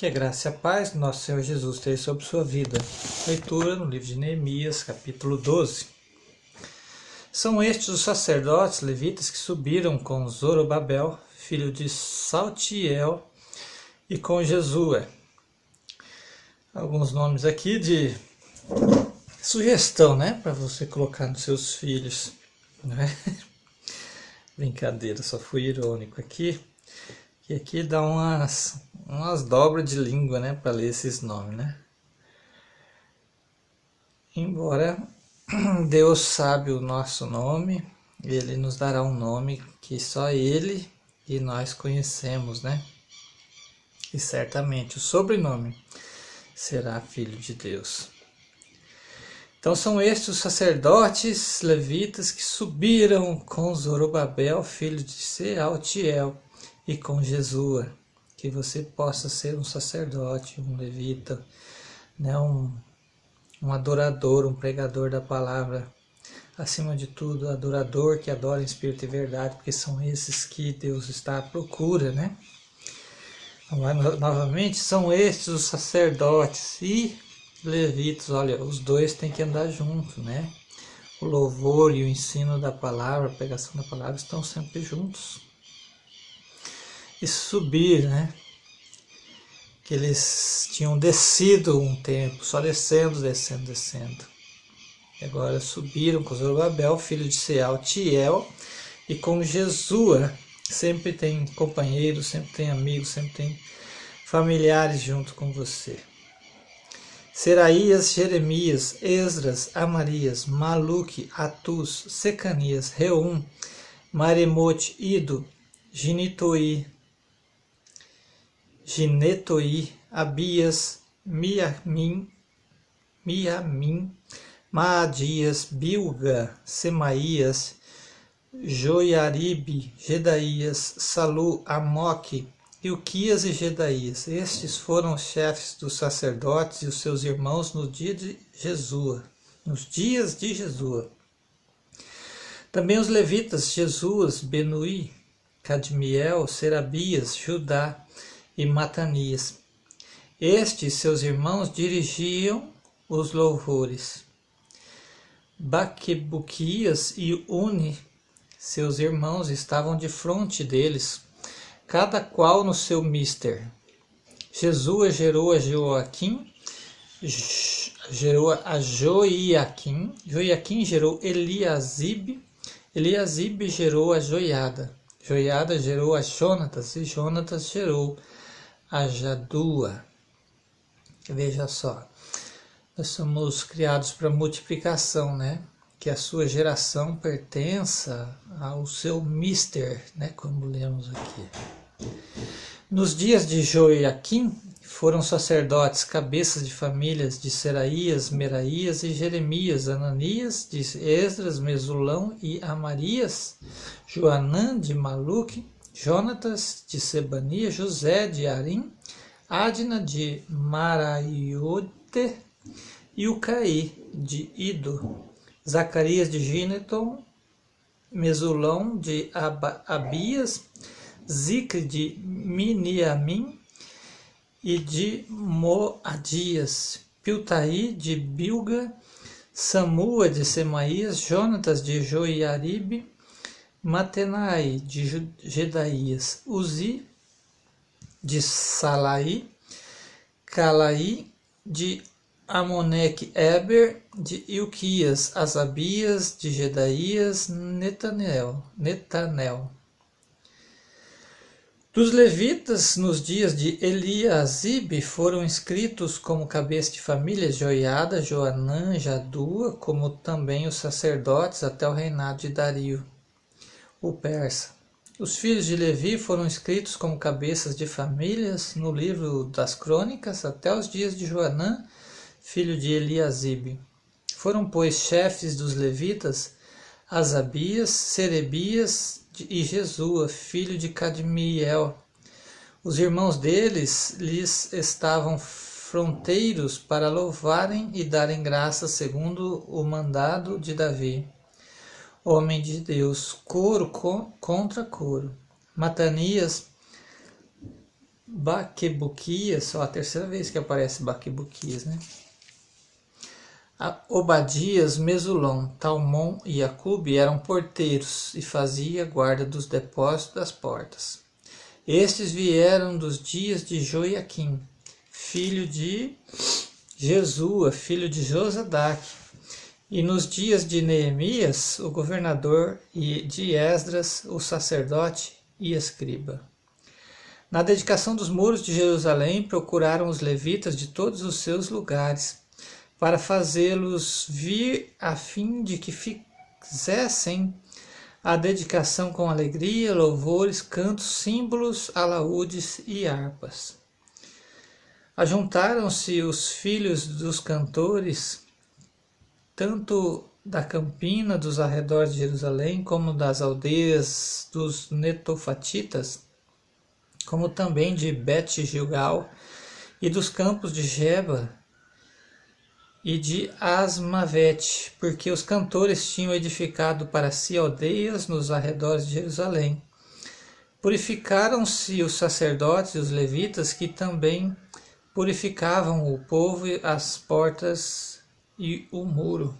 Que a graça e a paz do nosso Senhor Jesus esteja sobre sua vida. Leitura no livro de Neemias, capítulo 12. São estes os sacerdotes levitas que subiram com Zorobabel, filho de Saltiel, e com Jesua. Alguns nomes aqui de sugestão, né, para você colocar nos seus filhos, né? Brincadeira, só fui irônico aqui. E aqui dá umas umas dobras de língua, né, para ler esses nomes, né? Embora Deus sabe o nosso nome, ele nos dará um nome que só ele e nós conhecemos, né? E certamente o sobrenome será Filho de Deus. Então são estes os sacerdotes levitas que subiram com Zorobabel, filho de Sealtiel, e com Jesua que você possa ser um sacerdote, um levita, né, um, um adorador, um pregador da palavra. Acima de tudo, adorador que adora em espírito e verdade, porque são esses que Deus está à procura, né? Novamente, são estes os sacerdotes e levitas, olha, os dois têm que andar juntos, né? O louvor e o ensino da palavra, a pregação da palavra estão sempre juntos e subir, né? Que eles tinham descido um tempo, só descendo, descendo, descendo. E agora subiram com Zorobabel, filho de Sealtiel, e com Jesua. Sempre tem companheiros, sempre tem amigos, sempre tem familiares junto com você. Seraías, Jeremias, Esdras, Amarias, Maluque, Atus, Secanias, Reum, Maremote, Ido, Ginitoi, Ginetoi, Abias, Miamin, Miamin, Maadias, Bilga, Semaías, Joiaribe, Gedaías, Salu, Amoque, Ilquias e Gedaías. Estes foram os chefes dos sacerdotes e os seus irmãos no dia de Jesua, nos dias de Jesua. Também os levitas Jesuas, Benui, Cadmiel, Serabias, Judá, e Matanias. Estes, seus irmãos, dirigiam os louvores. Baquebuquias e Uni, seus irmãos, estavam de frente deles, cada qual no seu mister. Jesus gerou a Joaquim, gerou a Joiaquim, Joiaquim gerou Eliasib, Eliasib gerou a Joiada, Joiada gerou a Jonatas e Jonatas gerou a Jadua. Veja só, nós somos criados para multiplicação, né? Que a sua geração pertença ao seu mister, né? Como lemos aqui. Nos dias de Joiaquim foram sacerdotes, cabeças de famílias de Seraías, Meraías e Jeremias, Ananias, de Esdras, Mesulão e Amarias, Joanã de Maluque, Jonatas de Sebania, José de Arim, Adna de Maraiote e de Ido, Zacarias de Gineton, Mesulão de Ab Abias, Zicre de Miniamim e de Moadias, Piltaí de Bilga, Samua de Semaías, Jonatas de Joiaribe, Matenai de Gedaías, Uzi de Salai, Calai de Amoneque Eber, de Ilquias, Asabias, de Gedaías, Netanel, Netanel. Dos levitas, nos dias de Eliasib, foram inscritos como cabeça de família Joiada, Joanã, Jadua, como também os sacerdotes até o reinado de Dario o persa. Os filhos de Levi foram escritos como cabeças de famílias no livro das crônicas até os dias de Joanã, filho de Eliasib. Foram, pois, chefes dos levitas Asabias, Serebias e Jesua, filho de Cadmiel. Os irmãos deles lhes estavam fronteiros para louvarem e darem graças segundo o mandado de Davi homem de Deus, coro contra coro. Matanias Baquebuquias, só a terceira vez que aparece Baquebuquias, né? Obadias, Mesulon, Talmon e Acube eram porteiros e fazia guarda dos depósitos das portas. Estes vieram dos dias de Joiaquim, filho de Jesua, filho de Josadac, e nos dias de Neemias, o governador, e de Esdras, o sacerdote e escriba. Na dedicação dos muros de Jerusalém, procuraram os levitas de todos os seus lugares para fazê-los vir a fim de que fizessem a dedicação com alegria, louvores, cantos, símbolos, alaúdes e harpas. Ajuntaram-se os filhos dos cantores, tanto da campina dos arredores de Jerusalém, como das aldeias dos netofatitas, como também de Bet-Gilgal e dos campos de Geba, e de Asmavete, porque os cantores tinham edificado para si aldeias nos arredores de Jerusalém. Purificaram-se os sacerdotes e os levitas, que também purificavam o povo, as portas e o muro.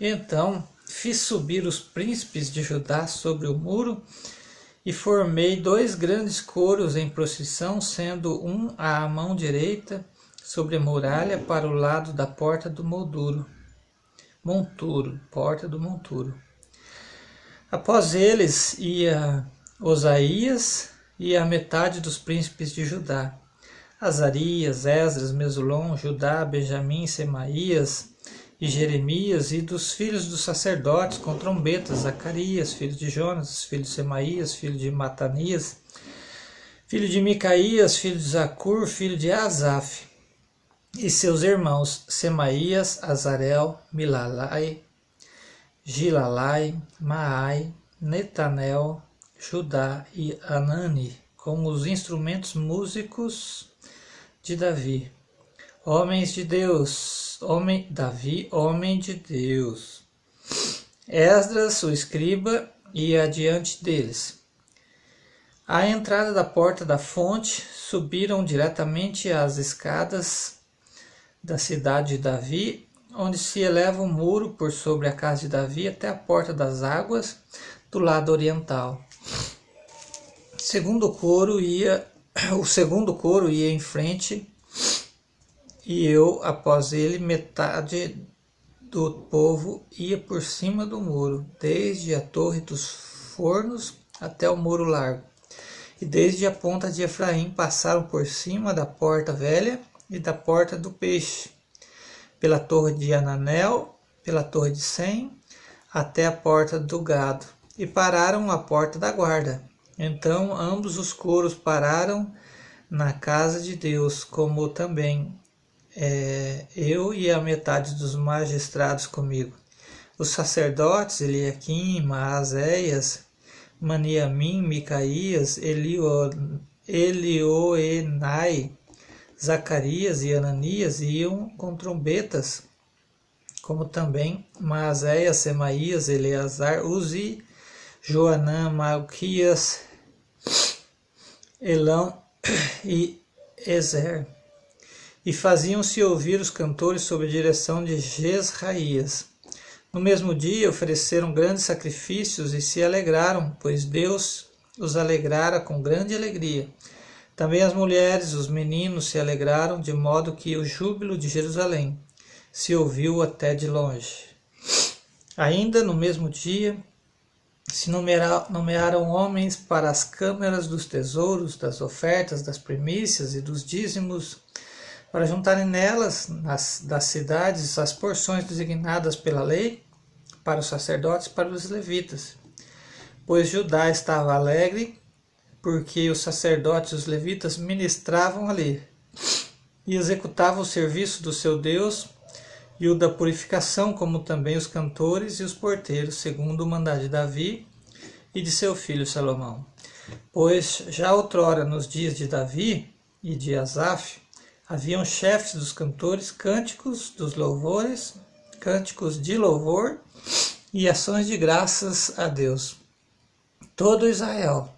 Então fiz subir os príncipes de Judá sobre o muro e formei dois grandes coros em procissão, sendo um à mão direita sobre a muralha para o lado da porta do molduro. Monturo, porta do monturo. Após eles ia Osaías e a metade dos príncipes de Judá. Azarias, Esdras, Mesulon, Judá, Benjamim, Semaías e Jeremias, e dos filhos dos sacerdotes com trombetas, Zacarias, filho de Jonas, filho de Semaías, filho de Matanias, filho de Micaías, filho de Zacur, filho de Asaf, e seus irmãos Semaías, Azarel, Milalai, Gilalai, Maai, Netanel, Judá e Anani, como os instrumentos músicos de Davi. Homens de Deus, homem Davi, homem de Deus. Esdras, o escriba, ia adiante deles. À entrada da porta da fonte, subiram diretamente às escadas da cidade de Davi, onde se eleva um muro por sobre a casa de Davi até a porta das águas do lado oriental. Segundo coro ia, o segundo coro ia em frente e eu após ele metade do povo ia por cima do muro, desde a torre dos fornos até o muro largo. E desde a ponta de Efraim passaram por cima da porta velha e da porta do peixe, pela torre de Ananel, pela torre de Sem, até a porta do gado, e pararam à porta da guarda. Então ambos os coros pararam na casa de Deus, como também é, eu e a metade dos magistrados comigo. Os sacerdotes Eliaquim, Maazéias, Maniamim, Micaías, Elio, Elioenai, Zacarias e Ananias iam com trombetas, como também Maazéia, Semaías, Eleazar, Uzi, Joanã, Malquias, Elão e Ezer. E faziam-se ouvir os cantores sob a direção de Jezraías. No mesmo dia ofereceram grandes sacrifícios e se alegraram, pois Deus os alegrara com grande alegria. Também as mulheres, os meninos se alegraram, de modo que o júbilo de Jerusalém se ouviu até de longe. Ainda no mesmo dia, se nomearam homens para as câmeras dos tesouros, das ofertas, das primícias e dos dízimos, para juntarem nelas, nas, das cidades, as porções designadas pela lei, para os sacerdotes e para os levitas. Pois Judá estava alegre porque os sacerdotes e os levitas ministravam ali e executavam o serviço do seu Deus e o da purificação, como também os cantores e os porteiros, segundo o mandado de Davi e de seu filho Salomão. Pois já outrora, nos dias de Davi e de Asaf, haviam chefes dos cantores, cânticos dos louvores, cânticos de louvor e ações de graças a Deus. Todo Israel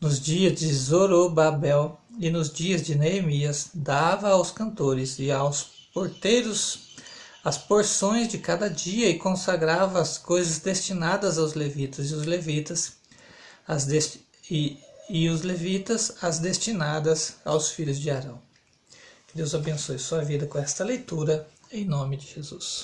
nos dias de Zorobabel, e nos dias de Neemias dava aos cantores e aos porteiros as porções de cada dia e consagrava as coisas destinadas aos levitas e os levitas as e, e os levitas as destinadas aos filhos de Arão. Que Deus abençoe sua vida com esta leitura em nome de Jesus.